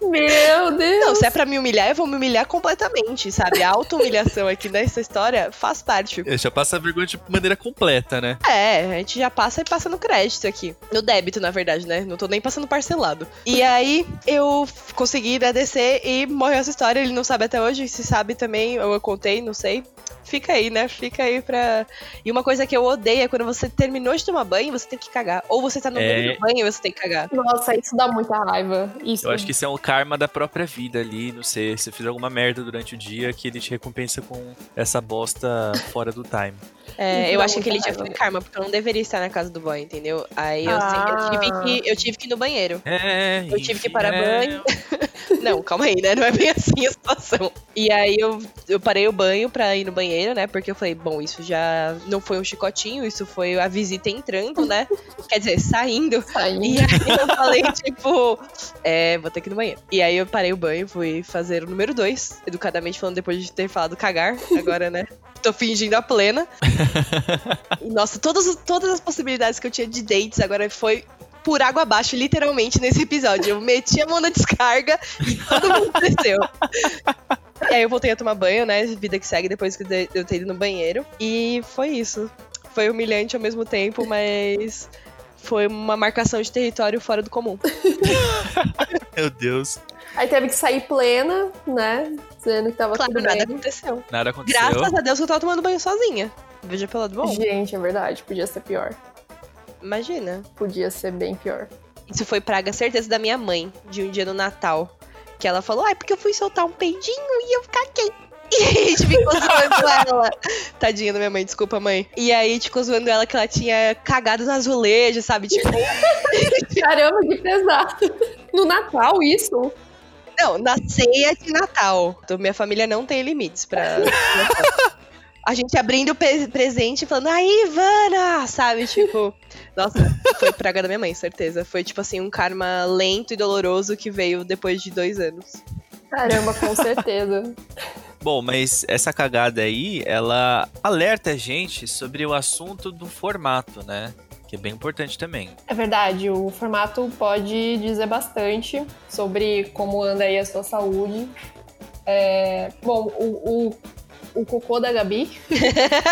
Meu Deus. Não, se é pra me humilhar, eu vou me humilhar completamente, sabe? A auto-humilhação aqui nessa história faz parte. Eu já passa a vergonha de maneira completa, né? É, a gente já passa e passa no crédito aqui. No débito, na verdade, né? Não tô nem passando parcelado. E aí, eu consegui né, descer e morreu essa história. Ele não sabe até hoje, se sabe também, ou eu contei, não sei. Fica aí, né? Fica aí pra. E uma coisa que eu odeio é quando você terminou de tomar banho, você tem que cagar. Ou você tá no É. meio do banho e você tem que cagar. Nossa, isso dá muita raiva. Isso. Eu acho que isso é um karma da própria vida ali, não sei, você fez alguma merda durante o dia que ele te recompensa com essa bosta fora do time. É, eu acho que aquele dia foi karma, porque eu não deveria estar na casa do boy, entendeu? Aí eu, sei que eu Ah. tive que eu tive que ir no banheiro. É, Eu tive que parar é. banho. Não, calma aí, né? Não é bem assim a situação. E aí eu, eu parei o banho pra ir no banheiro, né? Porque eu falei, bom, isso já não foi um chicotinho, isso foi a visita entrando, né? Quer dizer, saindo. Saindo. E aí eu falei, tipo, é, vou ter que ir no banheiro. E aí eu parei o banho, fui fazer o número dois, educadamente falando, depois de ter falado cagar, agora, né? Tô fingindo a plena. Nossa, todas, todas as possibilidades que eu tinha de dates agora foi por água abaixo, literalmente, nesse episódio. Eu meti a mão na descarga e todo mundo desceu. E aí eu voltei a tomar banho, né? Vida que segue depois que eu ter ido no banheiro. E foi isso. Foi humilhante ao mesmo tempo, mas foi uma marcação de território fora do comum. Meu Deus, Aí teve que sair plena, né? Dizendo que tava Claro, tudo nada bem. aconteceu. nada aconteceu. Graças a Deus que eu tava tomando banho sozinha. Veja pelo lado bom. Gente, é verdade. Podia ser pior. Imagina. Podia ser bem pior. Isso foi praga certeza da minha mãe, de um dia no Natal. Que ela falou, ai, porque eu fui soltar um peidinho e eu caguei. E aí a gente ficou zoando ela. Tadinha da minha mãe, desculpa, mãe. E aí a gente ficou zoando ela que ela tinha cagado no azulejo, sabe? Tipo, Caramba, que pesado. No Natal, isso? Não, na ceia de Natal. Então, minha família não tem limites pra. A gente abrindo o presente e falando, aí, Ivana! Sabe? Tipo, nossa, foi praga da minha mãe, certeza. Foi, tipo assim, um karma lento e doloroso que veio depois de dois anos. Caramba, com certeza. Bom, mas essa cagada aí, ela alerta a gente sobre o assunto do formato, né? Que é bem importante também. É verdade, o formato pode dizer bastante sobre como anda aí a sua saúde. É, bom, o, o, o cocô da Gabi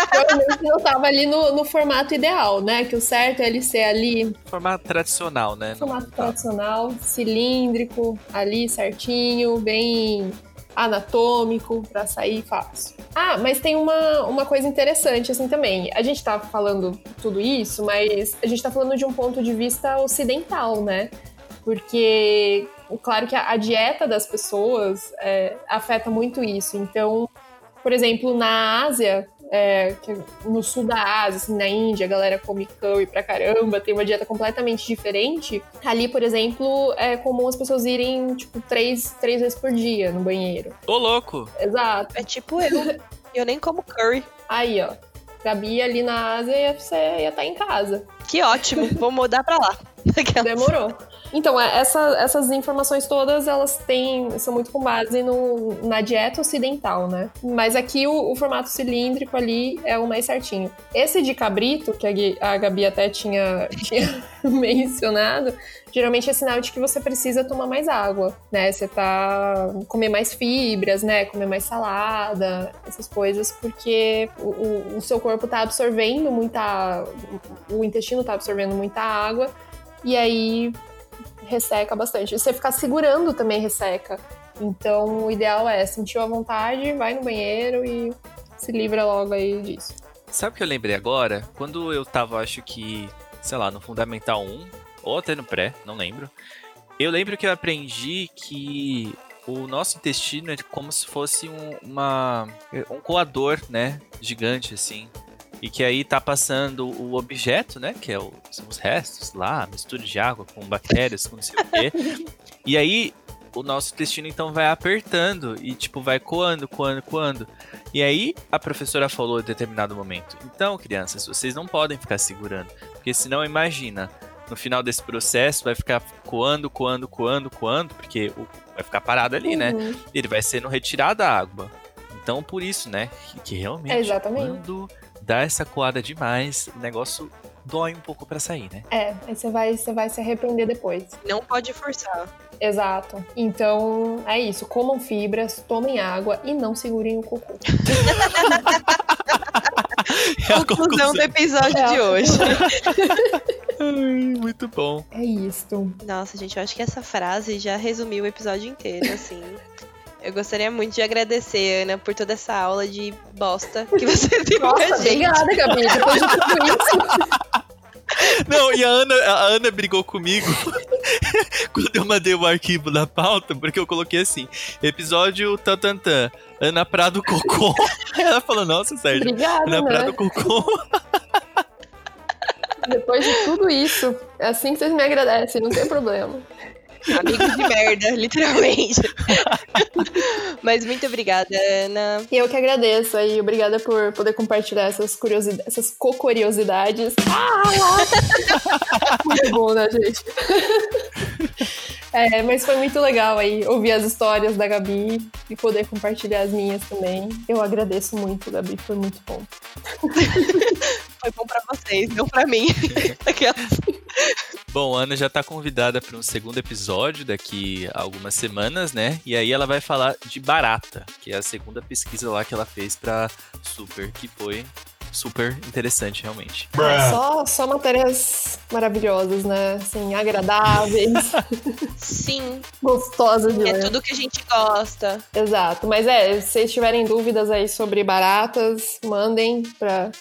provavelmente não tava ali no, no formato ideal, né? Que o certo é ele ser ali, Formato tradicional, né? Não- formato tradicional, cilíndrico, ali certinho, bem anatômico para sair fácil. Ah, mas tem uma, uma coisa interessante assim também. A gente tá falando tudo isso, mas a gente tá falando de um ponto de vista ocidental, né? Porque, claro que a, a dieta das pessoas é, afeta muito isso. Então, por exemplo, na Ásia, é, no sul da Ásia, assim, na Índia, a galera come curry pra caramba, tem uma dieta completamente diferente. Ali, por exemplo, é comum as pessoas irem, tipo, três, três vezes por dia no banheiro. Ô, louco! Exato. É tipo eu. eu nem como curry. Aí, ó. Gabi ali na Ásia, você ia estar tá em casa. Que ótimo, vou mudar pra lá. Demorou. Então, é, essa, essas informações todas, elas têm, são muito com base no, na dieta ocidental, né? Mas aqui o, o, formato cilíndrico ali é o mais certinho. Esse de cabrito, que a, a Gabi até tinha, tinha mencionado, geralmente é sinal de que você precisa tomar mais água, né? Você tá comer mais fibras, né? Comer mais salada, essas coisas, porque o, o, o seu corpo tá absorvendo muita, o intestino tá absorvendo muita água e aí resseca bastante. Você ficar segurando também resseca. Então, o ideal é sentir a vontade, vai no banheiro e se livra logo aí disso. Sabe o que eu lembrei agora? Quando eu tava, acho que, sei lá, no Fundamental 1, ou até no pré, não lembro. Eu lembro que eu aprendi que o nosso intestino é como se fosse um, uma, um coador, né? Gigante, assim. E que aí tá passando o objeto, né? Que é o, são os restos lá, mistura de água com bactérias, com não sei o quê. e aí o nosso intestino então vai apertando e tipo vai coando, coando, coando. E aí a professora falou em determinado momento: "Então, crianças, vocês não podem ficar segurando, porque senão imagina, no final desse processo vai ficar coando, coando, coando, coando, porque vai ficar parado ali, né? uhum. né? Ele vai sendo retirado a água. Então, por isso, né, que, que realmente é exatamente. quando dá essa coada demais, o negócio dói um pouco para sair, né? É, aí você vai, você vai se arrepender depois. Não pode forçar. Exato. Então, é isso. Comam fibras, tomem água e não segurem o cocô. é a conclusão do episódio é de hoje. Ai, muito bom. É isso. Nossa, gente, eu acho que essa frase já resumiu o episódio inteiro, assim. Eu gostaria muito de agradecer, Ana, por toda essa aula de bosta que você deu Nossa, pra gente. Obrigada, Gabi, depois de tudo isso. Não, e a Ana, a Ana brigou comigo quando eu mandei o arquivo da pauta, porque eu coloquei assim: episódio Tantantã, Ana Prado Cocô. Ela falou: Nossa, Sérgio, Obrigada, Ana né? Prado Cocô. Depois de tudo isso, é assim que vocês me agradecem, não tem problema. Amigo de merda, literalmente. Mas muito obrigada, Ana. E eu que agradeço aí. Obrigada por poder compartilhar essas curiosidades, essas cocuriosidades. Ah! muito bom, né, gente? É, mas foi muito legal aí ouvir as histórias da Gabi e poder compartilhar as minhas também. Eu agradeço muito, Gabi, foi muito bom. Foi bom para vocês, não para mim. Bom, a Ana já tá convidada para um segundo episódio daqui a algumas semanas, né? E aí ela vai falar de barata, que é a segunda pesquisa lá que ela fez para Super, que foi super interessante, realmente. É, só, só matérias maravilhosas, né? Assim, agradáveis. Sim. Gostosas de É ler. tudo que a gente gosta. Exato. Mas é, se vocês tiverem dúvidas aí sobre baratas, mandem para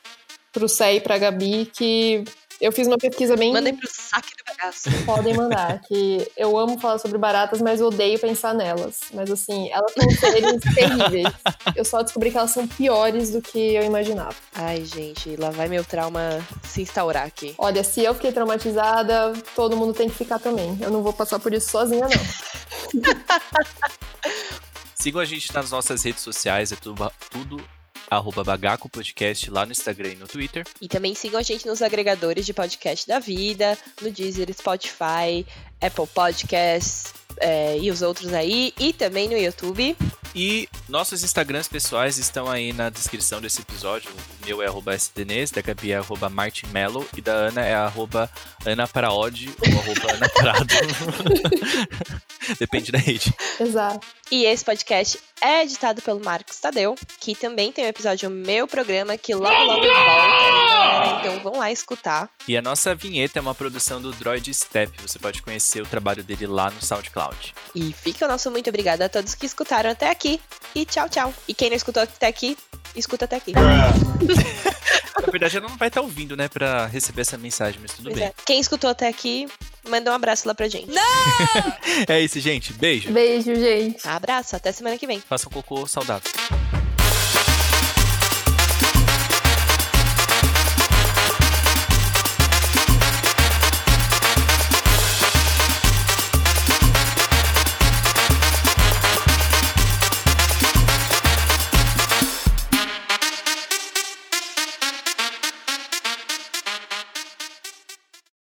pro Sé e pra Gabi, que eu fiz uma pesquisa bem. Mandem pro saque do bagaço. Podem mandar, que eu amo falar sobre baratas, mas odeio pensar nelas. Mas assim, elas são seres terríveis. Eu só descobri que elas são piores do que eu imaginava. Ai, gente, lá vai meu trauma se instaurar aqui. Olha, se eu fiquei traumatizada, todo mundo tem que ficar também. Eu não vou passar por isso sozinha, não. Sigam a gente nas nossas redes sociais, é tudo, tudo arroba Bagaco Podcast lá no Instagram e no Twitter. E também sigam a gente nos agregadores de podcast da vida, no Deezer, Spotify, Apple Podcasts é, e os outros aí, e também no YouTube. E nossos Instagrams pessoais estão aí na descrição desse episódio. Meu é arroba sdnes, da Gabi é arroba martinmello e da Ana é arroba anapraod ou arroba anaprado. Depende da rede. Exato. E esse podcast é editado pelo Marcos Tadeu, que também tem um episódio Meu Programa, que logo logo volta, galera. Então vão lá escutar. E a nossa vinheta é uma produção do Droid Step. Você pode conhecer o trabalho dele lá no SoundCloud. E fica o nosso muito obrigada a todos que escutaram até aqui. E tchau, tchau. E quem não escutou até aqui, escuta até aqui. Na verdade, ela não vai estar ouvindo, né, pra receber essa mensagem, mas tudo Pois bem. é. Quem escutou até aqui, manda um abraço lá pra gente. É isso, gente. Beijo. Beijo, gente. Abraço, até semana que vem. Façam cocô saudável.